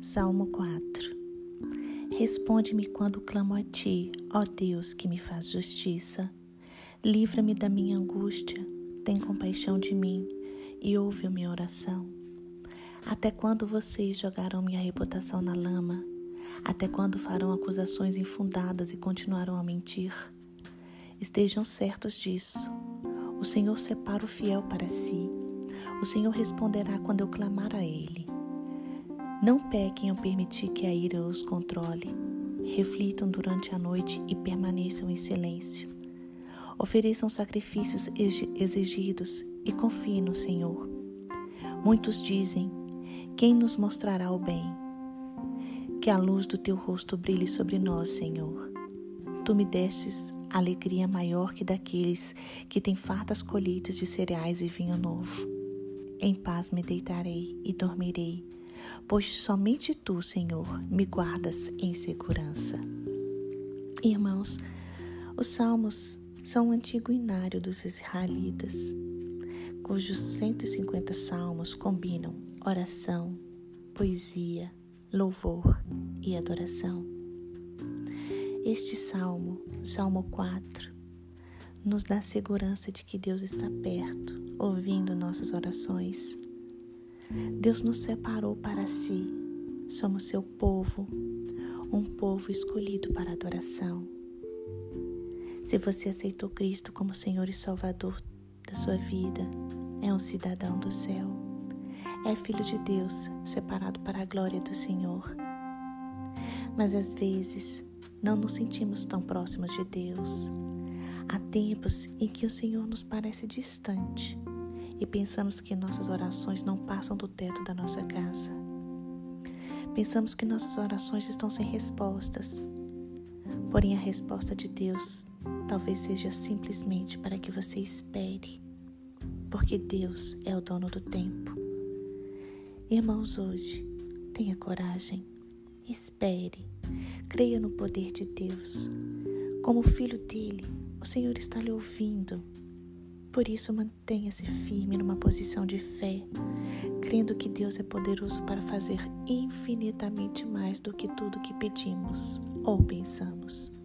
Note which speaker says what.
Speaker 1: Salmo 4 Responde-me quando clamo a ti, ó Deus que me faz justiça. Livra-me da minha angústia, tem compaixão de mim e ouve a minha oração. Até quando vocês jogarão minha reputação na lama? Até quando farão acusações infundadas e continuarão a mentir? Estejam certos disso. O Senhor separa o fiel para si. O Senhor responderá quando eu clamar a Ele. Não pequem ao permitir que a ira os controle. Reflitam durante a noite e permaneçam em silêncio. Ofereçam sacrifícios exigidos e confiem no Senhor. Muitos dizem: Quem nos mostrará o bem? Que a luz do teu rosto brilhe sobre nós, Senhor. Tu me destes alegria maior que daqueles que têm fartas colheitas de cereais e vinho novo. Em paz me deitarei e dormirei pois somente tu, Senhor, me guardas em segurança. Irmãos, os salmos são um antigo inário dos israelitas, cujos 150 salmos combinam oração, poesia, louvor e adoração. Este salmo, Salmo 4, nos dá segurança de que Deus está perto, ouvindo nossas orações Deus nos separou para si. Somos seu povo, um povo escolhido para adoração. Se você aceitou Cristo como Senhor e Salvador da sua vida, é um cidadão do céu. É filho de Deus, separado para a glória do Senhor. Mas às vezes não nos sentimos tão próximos de Deus. Há tempos em que o Senhor nos parece distante e pensamos que nossas orações não passam do teto da nossa casa. Pensamos que nossas orações estão sem respostas. Porém, a resposta de Deus talvez seja simplesmente para que você espere, porque Deus é o dono do tempo. Irmãos, hoje, tenha coragem, espere, creia no poder de Deus. Como filho dele, o Senhor está lhe ouvindo por isso, mantenha-se firme numa posição de fé, crendo que Deus é poderoso para fazer infinitamente mais do que tudo que pedimos ou pensamos.